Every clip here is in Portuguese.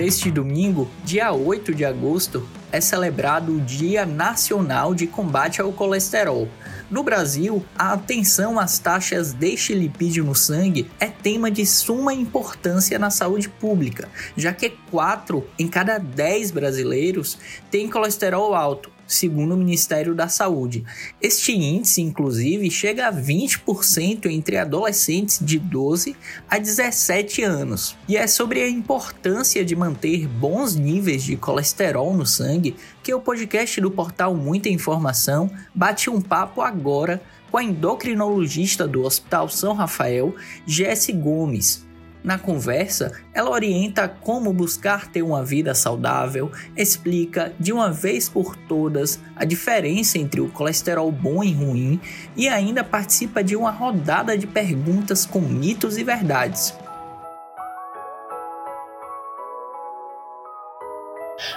Neste domingo, dia 8 de agosto, é celebrado o Dia Nacional de Combate ao Colesterol. No Brasil, a atenção às taxas deste lipídio no sangue é tema de suma importância na saúde pública, já que 4 em cada 10 brasileiros têm colesterol alto segundo o Ministério da Saúde. Este índice, inclusive, chega a 20% entre adolescentes de 12 a 17 anos. E é sobre a importância de manter bons níveis de colesterol no sangue que o podcast do portal Muita Informação bate um papo agora com a endocrinologista do Hospital São Rafael, Jesse Gomes. Na conversa, ela orienta como buscar ter uma vida saudável, explica de uma vez por todas a diferença entre o colesterol bom e ruim e ainda participa de uma rodada de perguntas com mitos e verdades.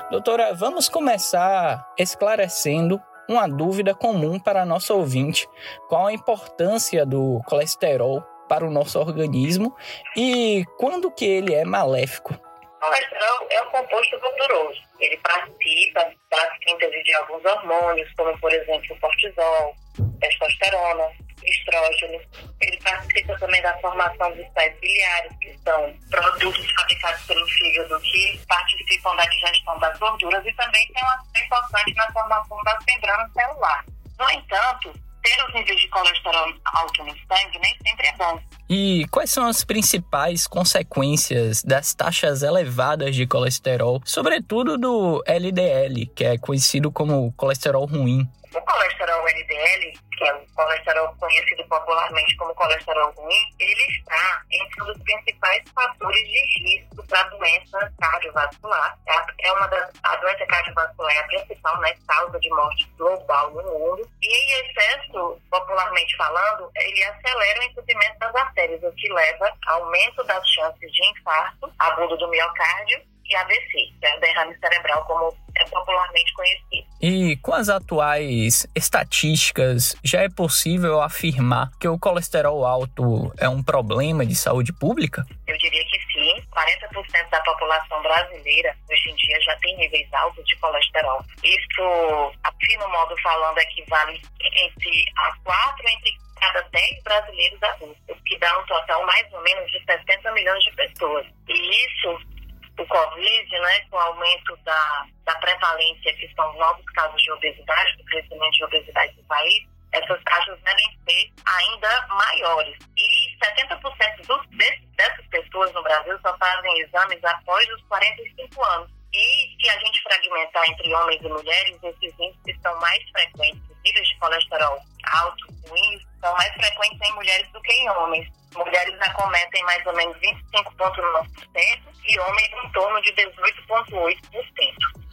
Doutora, vamos começar esclarecendo uma dúvida comum para nosso ouvinte: qual a importância do colesterol para o nosso organismo e quando que ele é maléfico? O colesterol é um composto gorduroso. Ele participa da síntese de alguns hormônios, como por exemplo o cortisol, testosterona, estrógeno. Ele participa também da formação dos sais biliares, que são produtos fabricados pelo fígado que participam da digestão das gorduras e também tem um aspecto importante na formação da membrana celular. No entanto, ter os níveis de colesterol alto no sangue nem sempre é bom. E quais são as principais consequências das taxas elevadas de colesterol, sobretudo do LDL, que é conhecido como colesterol ruim? O colesterol LDL que é o colesterol conhecido popularmente como colesterol ruim, ele está entre um dos principais fatores de risco para a doença cardiovascular. É uma das, a doença cardiovascular é a principal né, causa de morte global no mundo. E em excesso, popularmente falando, ele acelera o entupimento das artérias, o que leva ao aumento das chances de infarto agudo do miocárdio e AVC, é o derrame cerebral, como é popularmente conhecido. E com as atuais estatísticas, já é possível afirmar que o colesterol alto é um problema de saúde pública? Eu diria que sim. 40% da população brasileira hoje em dia já tem níveis altos de colesterol. Isso, a fino modo falando, equivale entre a 4 entre cada 10 brasileiros adultos, o que dá um total mais ou menos de 60 milhões de pessoas. E isso o Covid, né, com o aumento da, da prevalência, que são novos casos de obesidade, do crescimento de obesidade no país, essas taxas devem ser ainda maiores. E 70% dos, dessas pessoas no Brasil só fazem exames após os 45 anos. E se a gente fragmentar entre homens e mulheres, esses índices são mais frequentes. Os níveis de colesterol alto, ruins, são mais frequentes em mulheres do que em homens. Mulheres acometem mais ou menos 25,9% e homens em torno de 18,8%.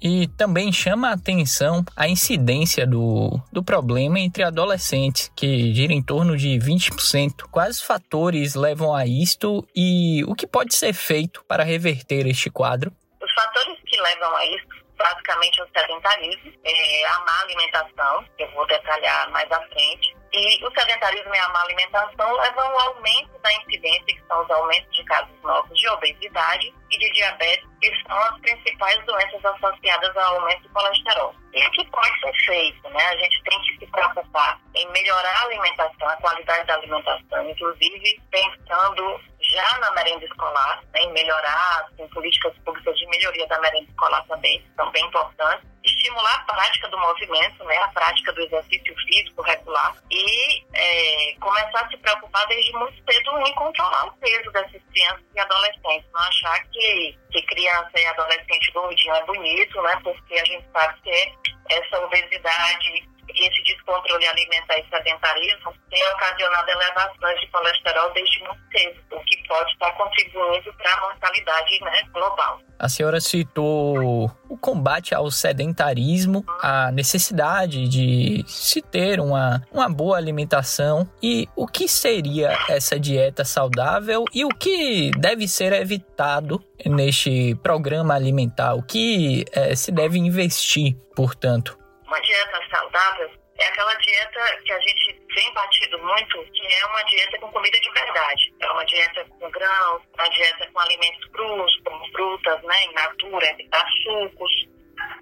E também chama a atenção a incidência do, do problema entre adolescentes, que gira em torno de 20%. Quais fatores levam a isto e o que pode ser feito para reverter este quadro? Os fatores que levam a isso basicamente o sedentarismo, é, a má alimentação, que eu vou detalhar mais à frente, e o sedentarismo e a má alimentação levam ao aumento da incidência, que são os aumentos de casos novos de obesidade e de diabetes, que são as principais doenças associadas ao aumento do colesterol. E o que pode ser feito? Né? A gente tem que se preocupar em melhorar a alimentação, a qualidade da alimentação, inclusive pensando já na merenda escolar, né, em melhorar assim, políticas públicas de melhoria da merenda escolar também, são bem importantes. Estimular a prática do movimento, né, a prática do exercício físico regular e é, começar a se preocupar desde muito cedo em controlar o peso dessas crianças e adolescentes. Não achar que, que criança e adolescente gordinho é bonito, né, porque a gente sabe que essa obesidade esse descontrole alimentar e sedentarismo tem ocasionado elevações de colesterol desde muito cedo, o que pode estar contribuindo para a mortalidade né, global. A senhora citou o combate ao sedentarismo, a necessidade de se ter uma, uma boa alimentação e o que seria essa dieta saudável e o que deve ser evitado neste programa alimentar, o que é, se deve investir, portanto. Uma dieta saudável é aquela dieta que a gente vem batido muito, que é uma dieta com comida de verdade. É uma dieta com grãos, uma dieta com alimentos crus, como frutas né, in natura, evitar sucos,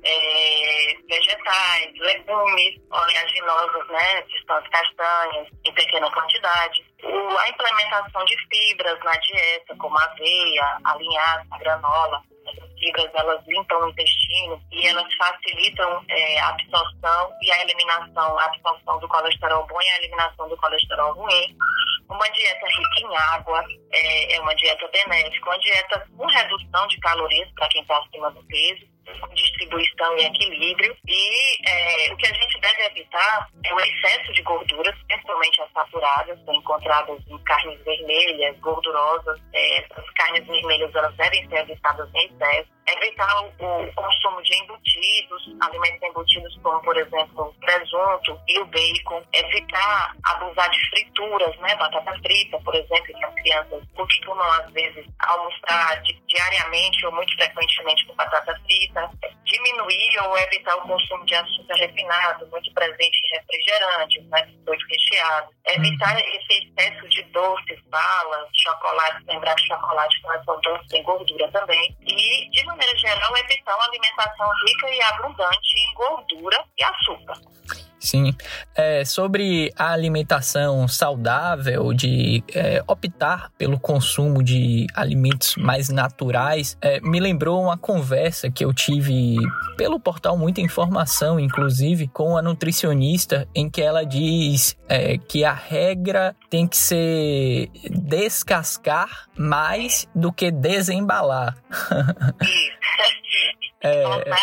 é, vegetais, legumes, oleaginosas, né, que são as castanhas, em pequena quantidade. O, a implementação de fibras na dieta, como aveia, a linhaça, granola, fibras elas limpam o intestino e elas facilitam é, a absorção e a eliminação, a absorção do colesterol bom e a eliminação do colesterol ruim. Uma dieta rica em água é, é uma dieta benéfica, uma dieta com redução de calorias para quem está acima do peso, distribuição e equilíbrio. E é, o que a gente deve evitar é o excesso de gorduras, principalmente as saturadas, são encontradas em carnes vermelhas, gordurosas. É, essas carnes vermelhas elas devem ser evitadas em excesso evitar o, o, consumo de embutidos, alimentos embutidos como, por exemplo, presunto e o bacon, evitar abusar de frituras, né, batata frita, por exemplo, que as crianças costumam, às vezes, almoçar diariamente ou muito frequentemente com batata frita, diminuir ou evitar o consumo de açúcar refinado, muito presente em refrigerantes, né, recheados, evitar uhum. esse excesso de doces, balas, chocolate, lembrar que chocolate não é só doce, tem gordura também, e diminuir maneira geral, evitar uma alimentação rica e abundante em gordura e açúcar. Sim. É, sobre a alimentação saudável, de é, optar pelo consumo de alimentos mais naturais, é, me lembrou uma conversa que eu tive pelo portal Muita Informação, inclusive, com a nutricionista, em que ela diz é, que a regra tem que ser descascar mais do que desembalar. é, voltar né,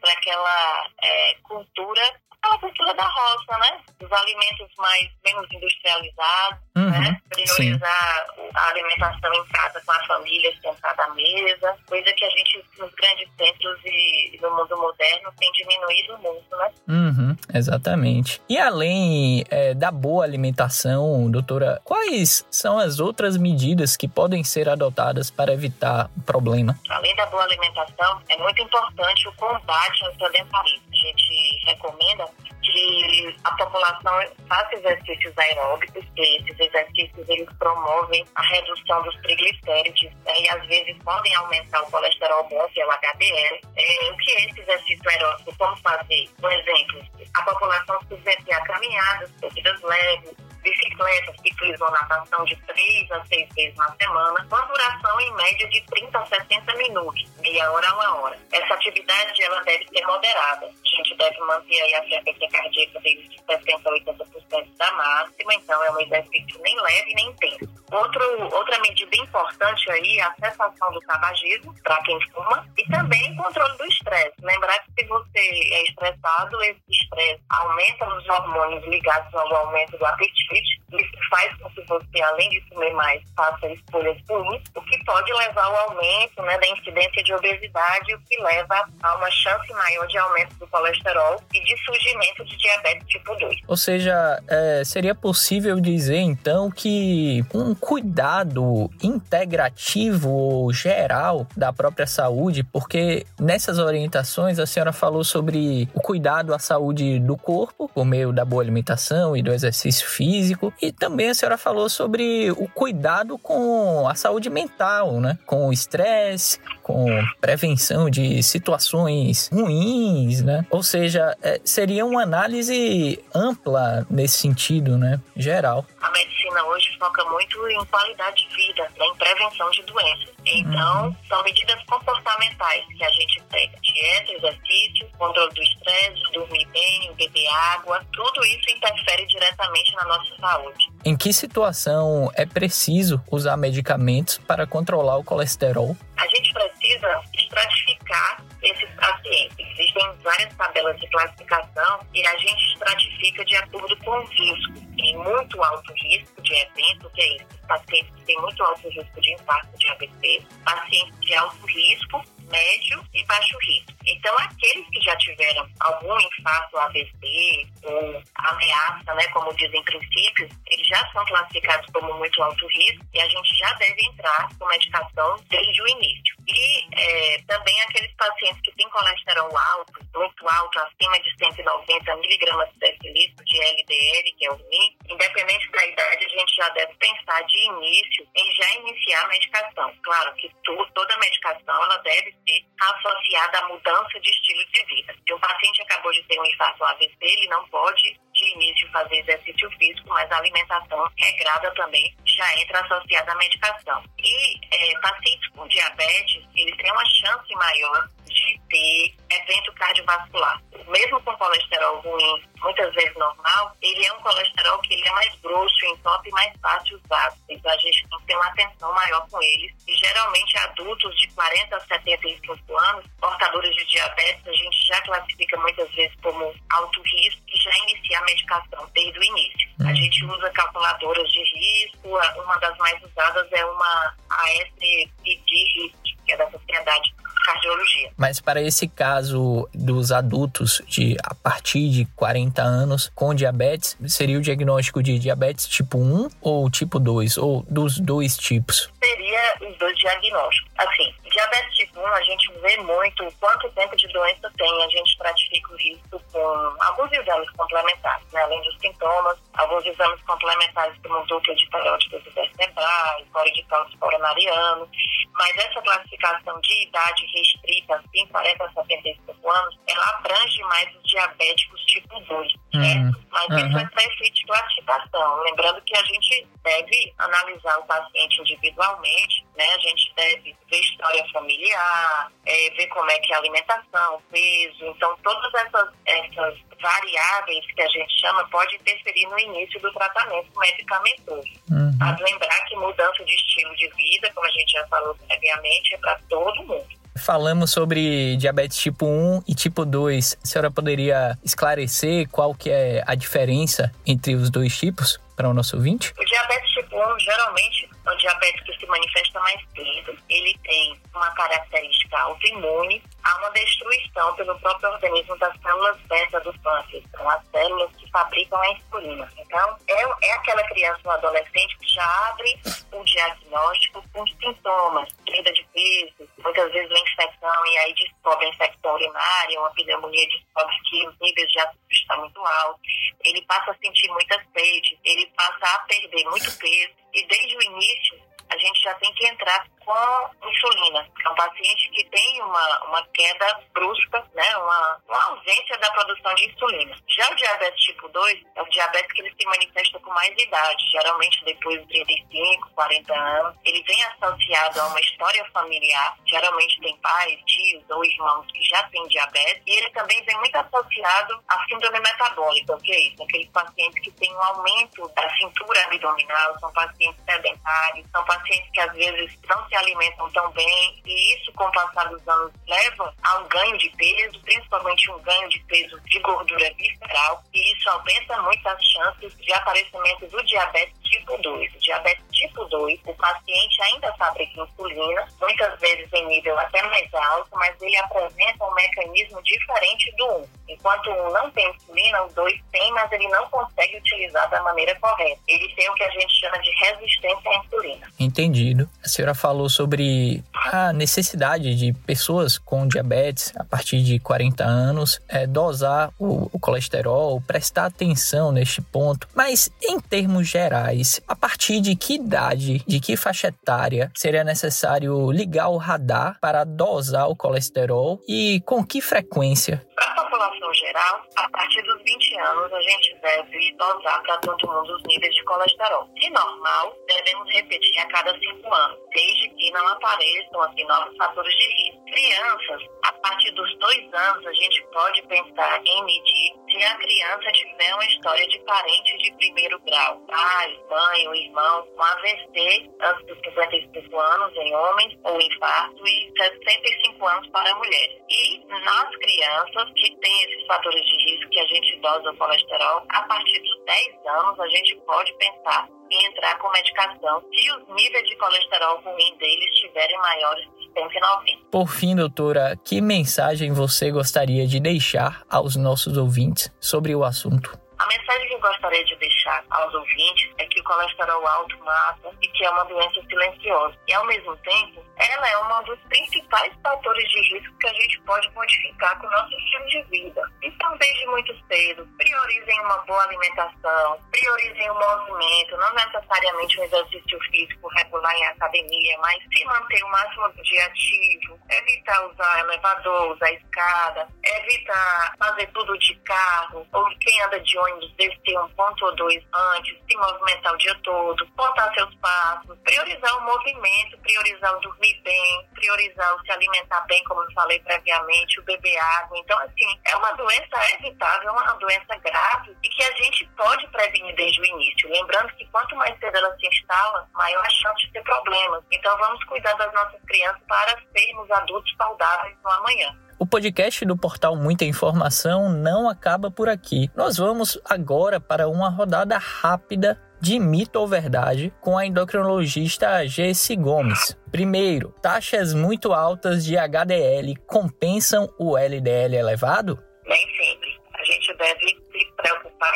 para aquela é, cultura aquela cultura da roça, né? Os alimentos mais menos industrializados, uhum, né? Priorizar sim. a alimentação em casa com a família, sentada à mesa, coisa que a gente nos grandes centros e no mundo moderno tem diminuído muito, né? Uhum, exatamente. E além é, da boa alimentação, doutora, quais são as outras medidas que podem ser adotadas para evitar o problema? Além da boa alimentação, é muito importante o combate ao sedentarismo. Gente recomenda que a população faça exercícios aeróbicos, que esses exercícios eles promovem a redução dos triglicérides né, e às vezes podem aumentar o colesterol bom, que é o HDL. É, o que é esse exercício aeróbico? Como fazer? Por exemplo, a população se submeter a caminhadas, corridas leves, bicicleta, ciclismo natação de 3 a 6 vezes na semana, com duração em média de 30 a 60 minutos, meia hora a uma hora. Essa atividade ela deve ser moderada. A gente deve manter aí a frequência cardíaca de 60 a 80% da máxima, então é um exercício nem leve nem intenso. Outro, outra medida importante aí é a cessação do tabagismo, para quem fuma, e também controle do estresse. Lembrar que se você é estressado, esse estresse aumenta os hormônios ligados ao aumento do apetite, message isso faz com que você, além de comer mais, faça escolhas ruins, o que pode levar ao aumento né, da incidência de obesidade, o que leva a uma chance maior de aumento do colesterol e de surgimento de diabetes tipo 2. Ou seja, é, seria possível dizer então que um cuidado integrativo geral da própria saúde, porque nessas orientações a senhora falou sobre o cuidado à saúde do corpo por meio da boa alimentação e do exercício físico, e também a senhora falou sobre o cuidado com a saúde mental, né? Com o estresse, com prevenção de situações ruins, né? Ou seja, é, seria uma análise ampla nesse sentido, né? Geral. A medicina hoje foca muito em qualidade de vida, né? em prevenção de doenças. Então, uhum. são medidas comportamentais que a gente pega. Dieta, exercício, controle do estresse, dormir bem, beber água. Tudo isso interfere diretamente na nossa saúde. Em que situação é preciso usar medicamentos para controlar o colesterol? A gente precisa estratificar esses pacientes. Existem várias tabelas de classificação e a gente estratifica de acordo com o risco. Em muito alto risco de evento, que é isso? Pacientes que têm muito alto risco de infarto de AVC, pacientes de alto risco, médio e baixo risco. Então, aqueles que já tiveram algum infarto AVC ou ameaça, né, como dizem princípios, eles já são classificados como muito alto risco e a gente já deve entrar com medicação desde o início. E é, também aqueles pacientes que têm colesterol alto, muito alto, acima de 190 miligramas por decilitro de LDL, que é o ruim, independente da idade, a gente já deve pensar de início em já iniciar a medicação. Claro que tu, toda medicação ela deve ser associada à mudança de estilo de vida. Se o paciente acabou de ter um infarto AVC, ele não pode de início fazer exercício físico, mas a alimentação regrada também já entra associada à medicação. E é, pacientes com diabetes, eles têm uma chance maior de ter evento cardiovascular. Mesmo com colesterol ruim, muitas vezes normal, ele é um colesterol que ele é mais grosso, entope e mais fácil usado. Então a gente tem que ter uma atenção maior com eles. E geralmente adultos de 40 a 75 anos, portadores de diabetes, a gente já classifica muitas vezes como alto risco e já inicia a medicação desde o início. A hum. gente usa calculadoras de risco, uma das mais usadas é uma ASPD, que é da Sociedade cardiologia. Mas para esse caso dos adultos de a partir de 40 anos com diabetes, seria o diagnóstico de diabetes tipo 1 ou tipo 2 ou dos dois tipos? Seria os dois diagnósticos. Assim, diabetes tipo 1 a gente vê muito quanto tempo de doença tem, a gente estratifica o risco com alguns exames complementares, né? além dos sintomas, alguns exames complementares como dupla de periódicos intercerebrais, core de cálcio coronariano, mas essa classificação de idade restrita, assim, 40 a 75 anos, ela abrange mais os diabéticos tipo 2, uhum. certo? Mas uhum. isso é para efeito de classificação. Lembrando que a gente deve analisar o paciente individualmente, né? A gente deve ver história familiar, é, ver como é que é a alimentação, peso. Então, todas essas, essas variáveis que a gente chama pode interferir no início do tratamento medicamentoso. Uhum. Mas lembrar que mudança de estilo de vida, como a gente já falou previamente, é para todo mundo. Falamos sobre diabetes tipo 1 e tipo 2. A senhora poderia esclarecer qual que é a diferença entre os dois tipos para o nosso ouvinte? O diabetes tipo 1 geralmente é um diabetes que se manifesta mais cedo. Ele tem uma característica autoimune, há uma destruição pelo próprio organismo das células beta do pâncreas, são as células que fabricam a insulina. Então, é, é aquela criança ou adolescente que já abre o diagnóstico com sintomas, perda de peso, muitas vezes uma infecção e aí descobre a infecção urinária, uma pneumonia descobre que os níveis de açúcar estão muito altos, ele passa a sentir muita sede, ele passa a perder muito peso e desde o início a gente já tem que entrar com insulina. É um paciente que tem uma, uma queda brusca, né, uma, uma ausência da produção de insulina. Já o diabetes tipo 2 é o diabetes que ele se manifesta com mais idade, geralmente depois de 35, 40 anos. Ele vem associado a uma história familiar, geralmente tem pais, tios ou irmãos que já têm diabetes, e ele também vem muito associado à síndrome metabólica, o que é isso? Aqueles pacientes que têm um aumento da cintura abdominal, são pacientes sedentários, são pacientes que às vezes não se alimentam tão bem e isso, com o passar dos anos, leva a um ganho de peso, principalmente um ganho de peso de gordura visceral e isso aumenta muito as chances de aparecimento do diabetes tipo 2. O diabetes tipo 2, o paciente ainda fabrica insulina, muitas vezes em nível até mais alto, mas ele apresenta um mecanismo diferente do 1. Enquanto o 1 não tem insulina, o 2 tem, mas ele não consegue utilizar da maneira correta. Ele tem o que a gente chama de resistência à insulina. Entendido. A senhora falou sobre a necessidade de pessoas com diabetes a partir de 40 anos é, dosar o, o colesterol, prestar atenção neste ponto. Mas, em termos gerais, a partir de que idade, de que faixa etária seria necessário ligar o radar para dosar o colesterol e com que frequência? A população geral, a partir dos 20 anos, a gente deve dosar para todo mundo os níveis de colesterol. Se normal, devemos repetir a cada 5 anos, desde que não apareçam assim, novos fatores de risco. Crianças, a partir dos 2 anos, a gente pode pensar em medir se a criança tiver uma história de parente de primeiro grau, pai, mãe ou irmão, com AVC antes dos 55 anos em homens, ou infarto, e 65 anos para mulheres. E nas crianças que têm esses fatores de risco que a gente dosa o colesterol, a partir dos 10 anos a gente pode pensar em entrar com medicação se os níveis de colesterol ruim deles estiverem maiores de 190. Por fim, doutora, que mensagem você gostaria de deixar aos nossos ouvintes sobre o assunto? A mensagem que eu gostaria de deixar aos ouvintes é que o colesterol alto mata e que é uma doença silenciosa. E, ao mesmo tempo, ela é um dos principais fatores de risco que a gente pode modificar com o nosso estilo de vida. Então, desde muito cedo, priorizem uma boa alimentação, priorizem o movimento, não necessariamente um exercício físico regular em academia, mas se manter o máximo do dia ativo, evitar usar elevador, usar escada, evitar fazer tudo de carro, ou quem anda de ônibus descer um ponto ou dois antes, se movimentar o dia todo, contar seus passos, priorizar o movimento, priorizar o dormir bem, priorizar o se alimentar bem, como eu falei previamente, o beber água. Então, assim, é uma doença evitável, é uma doença grave e que a gente pode prevenir desde o início. Lembrando que quanto mais cedo ela se instala, maior a chance de ter problemas. Então, vamos cuidar das nossas crianças para sermos adultos saudáveis no amanhã. O podcast do portal Muita Informação não acaba por aqui. Nós vamos agora para uma rodada rápida de mito ou verdade com a endocrinologista Jessie Gomes. Primeiro, taxas muito altas de HDL compensam o LDL elevado?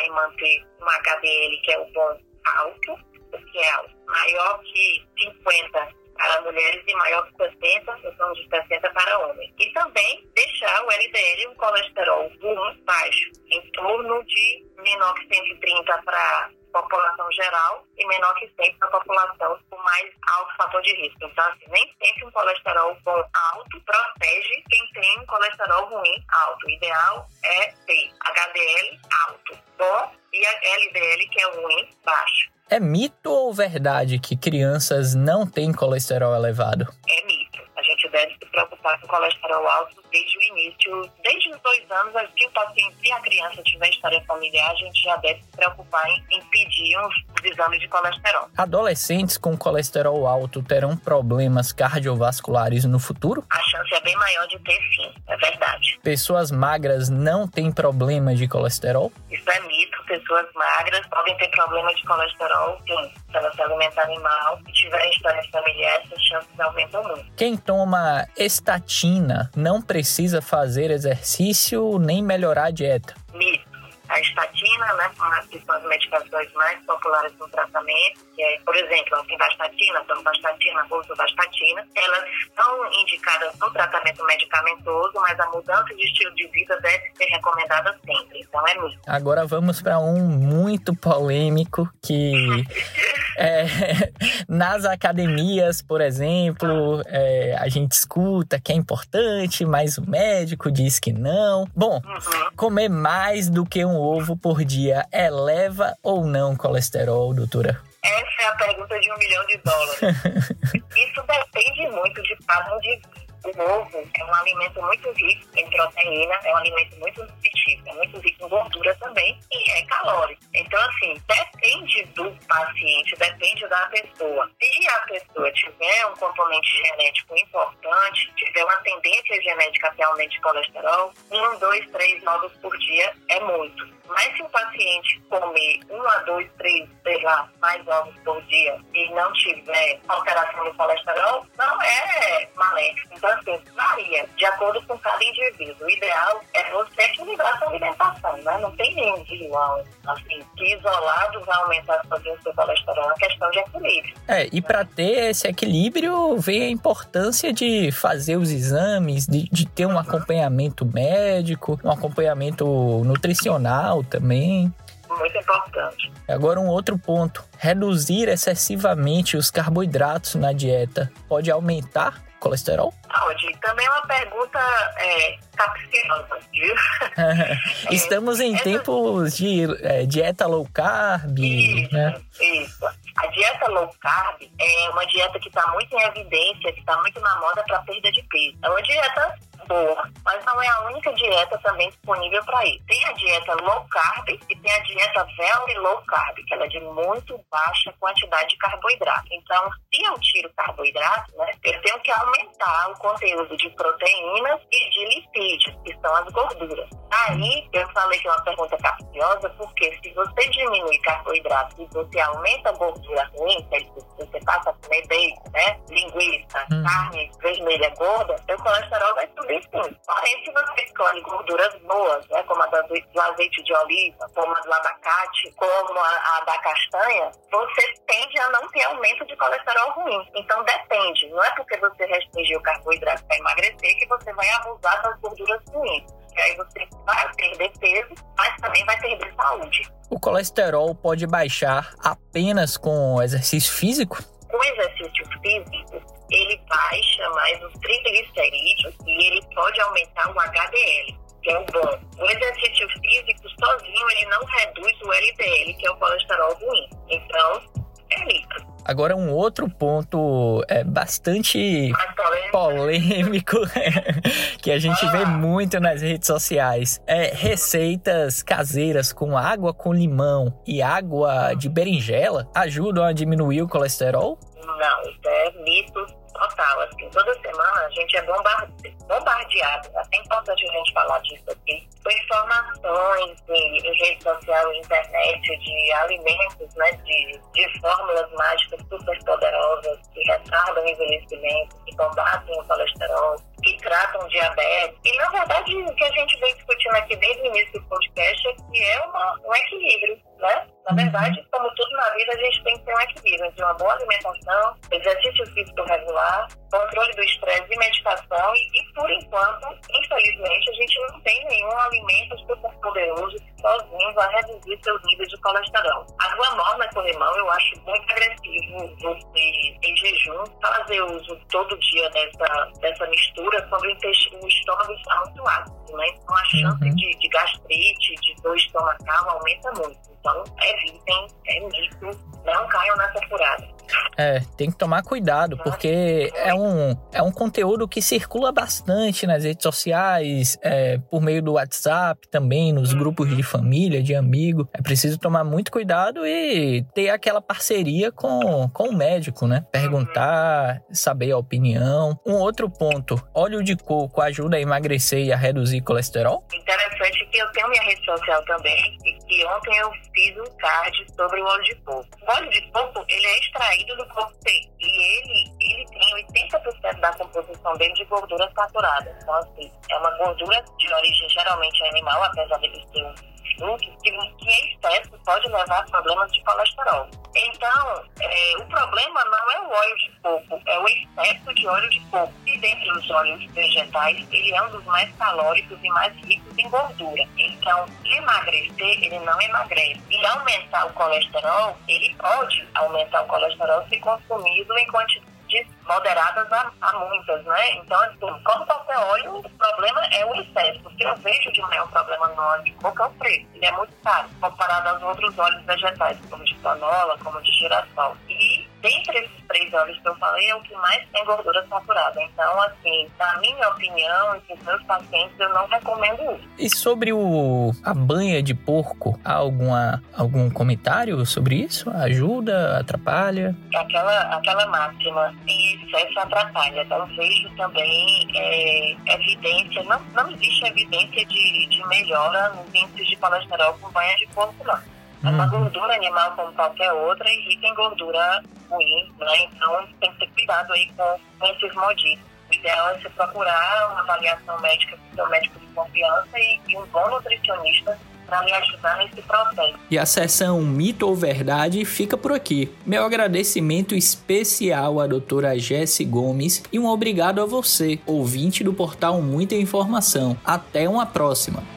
Em manter um HDL que é o bom alto, que é maior que 50 para mulheres e maior que 60, são de 60 para homens. E também deixar o LDL, o colesterol bom, baixo, em torno de menor que 130 para população geral e menor que 100 para a população com mais alto fator de risco. Então, assim, nem sempre um colesterol bom alto protege quem tem um colesterol ruim alto. O ideal é ter É mito ou verdade que crianças não têm colesterol elevado? É mito. A gente deve se preocupar com colesterol alto desde o início, desde os dois anos, se o paciente, se a criança tiver história familiar, a gente já deve se preocupar em, pedir os exames de colesterol. Adolescentes com colesterol alto terão problemas cardiovasculares no futuro? A chance é bem maior de ter sim, é verdade. Pessoas magras não têm problema de colesterol? Isso é mito pessoas magras podem ter problema de colesterol, sim. Se elas se alimentarem mal e tiverem história familiar, essas chances aumentam muito. Quem toma estatina não precisa fazer exercício nem melhorar a dieta. Mito a estatina, né, que são as medicações mais populares no tratamento, que é, por exemplo, a simvastatina, a rosuvastatina, elas são indicadas no tratamento medicamentoso, mas a mudança de estilo de vida deve ser recomendada sempre, então é mito. Agora vamos para um muito polêmico que é, nas academias, por exemplo, é, a gente escuta que é importante, mas o médico diz que não. Bom, uhum. comer mais do que um ovo por dia eleva ou não colesterol, doutora? Essa é a pergunta de um milhão de dólares. Isso depende muito de padrão de o ovo é um alimento muito rico em proteína, é um alimento muito nutritivo, é muito rico em gordura também e é calórico. Então, assim, depende do paciente, depende da pessoa. Se a pessoa tiver um componente genético importante, tiver uma tendência genética realmente de colesterol, um, dois, três ovos por dia é muito. Mas se o paciente comer um a dois, três, sei lá, mais ovos por dia e não tiver alteração no colesterol, não é maléfico. Então, assim, varia de acordo com cada indivíduo. O ideal é você equilibrar sua alimentação, né? Não tem nenhum vilão, assim, que isolado vai aumentar o seu colesterol. É uma questão de equilíbrio. É, e para ter esse equilíbrio, vem a importância de fazer os exames, de, de ter um acompanhamento médico, um acompanhamento nutricional também. Muito importante. Agora, um outro ponto: reduzir excessivamente os carboidratos na dieta pode aumentar colesterol? Pode. Também é uma pergunta é, capciosa, viu? Estamos em tempos de é, dieta low carb. Isso, né? isso. A dieta low carb é uma dieta que está muito em evidência, que está muito na moda para perda de peso. É uma dieta boa, mas não é a única dieta também disponível para isso. Tem a dieta low carb e tem a dieta very low carb, que ela é de muito baixa quantidade de carboidrato. Então, se eu tiro carboidrato, né, eu tenho que aumentar o conteúdo de proteínas e de lipídios, que são as gorduras. Aí, eu falei que é uma pergunta capciosa, porque se você diminui carboidrato e você aumenta a gordura ruim, você passa a comer bacon, né, linguiça, hum. carne vermelha gorda, seu colesterol vai subir sim. Porém, se você escolhe gorduras boas, né, como a do azeite de oliva, como a do abacate, como a, a da castanha, você tende a não ter aumento de colesterol ruim. Então depende. Não é porque você restringir o carboidrato para emagrecer que você vai abusar das gorduras ruins. E aí você vai perder peso, mas também vai perder saúde. O colesterol pode baixar apenas com exercício físico? O exercício físico, ele baixa mais os triglicerídeos e ele pode aumentar o HDL, que é o bom. O exercício físico sozinho, ele não reduz o LDL, que é o colesterol ruim. Então, é isso. Agora, um outro ponto é bastante polêmico, que a gente vê muito nas redes sociais é receitas caseiras com água com limão e água de berinjela ajudam a diminuir o colesterol? Não, isso é mito total. Assim, toda semana a gente é bombardeado, bombardeado. É importante a gente falar disso aqui. Com informações em rede social e internet de alimentos, né, de, de fórmulas mágicas super poderosas que retardam o envelhecimento, que combatem o colesterol, que tratam diabetes. E, na verdade, o que a gente vem discutindo aqui desde o início do podcast é que é uma, um equilíbrio, né? Na uhum. verdade, como tudo na vida, a gente tem que ter um equilíbrio entre uma boa alimentação, exercício físico regular, controle do estresse e medicação. E, e, por enquanto, infelizmente, a gente não tem nenhum alimento super poderoso que sozinho vai reduzir seus níveis de colesterol. A água morna com limão eu acho muito agressivo você, em jejum, fazer uso todo dia dessa, dessa mistura quando o, intestino, o estômago está muito ácido, né? Então a chance uhum. de, de gastrite, de dor estomacal aumenta muito. Então, evitem, é isso, não caiam nessa furada. É, tem que tomar cuidado, porque é um, é um conteúdo que circula bastante nas redes sociais, é, por meio do WhatsApp também, nos grupos de família, de amigo. É preciso tomar muito cuidado e ter aquela parceria com, com o médico, né? Perguntar, saber a opinião. Um outro ponto, óleo de coco ajuda a emagrecer e a reduzir colesterol? Interessante que eu tenho minha rede social também, e que ontem eu fiz um card sobre o óleo de coco. O óleo de coco, ele é extraído do coco seco. E ele, ele tem 80% da composição dele de gordura saturada. Então, assim, é uma gordura de origem geralmente animal, apesar dele ser um fruto, que, que em excesso pode levar a problemas de colesterol. Então, é, o problema não é o óleo de coco, é o excesso de óleo de coco. E dentre os óleos vegetais, ele é um dos mais calóricos e mais ricos em gordura. Então, emagrecer, ele não emagrece. E aumentar o colesterol, ele pode aumentar o colesterol se consumido em quantidade moderadas a, a, muitas, né? Então, assim, como qualquer óleo, o problema é o excesso. O que eu vejo de maior problema no óleo de coco é o preço. Ele é muito caro, comparado aos outros óleos vegetais, como de canola, como de girassol. E dentre esses três óleos que eu falei, é o que mais tem gordura saturada. Então, assim, na minha opinião e para os meus pacientes, eu não recomendo isso. E sobre o, a banha de porco, há alguma, algum comentário sobre isso? Ajuda? Atrapalha? Aquela, aquela máxima, em excesso atrapalha. Então, vejo também é, evidência, não, não existe evidência de, de melhora nos índices de colesterol com banha de porco, não. Uma uhum. gordura animal como qualquer outra e em gordura ruim, né? Então tem que ter cuidado aí com, com esses modismos. O ideal é você procurar uma avaliação médica com seu médico de confiança e, e um bom nutricionista para me ajudar nesse processo. E a sessão Mito ou Verdade fica por aqui. Meu agradecimento especial à doutora Jesse Gomes e um obrigado a você, ouvinte do portal Muita Informação. Até uma próxima!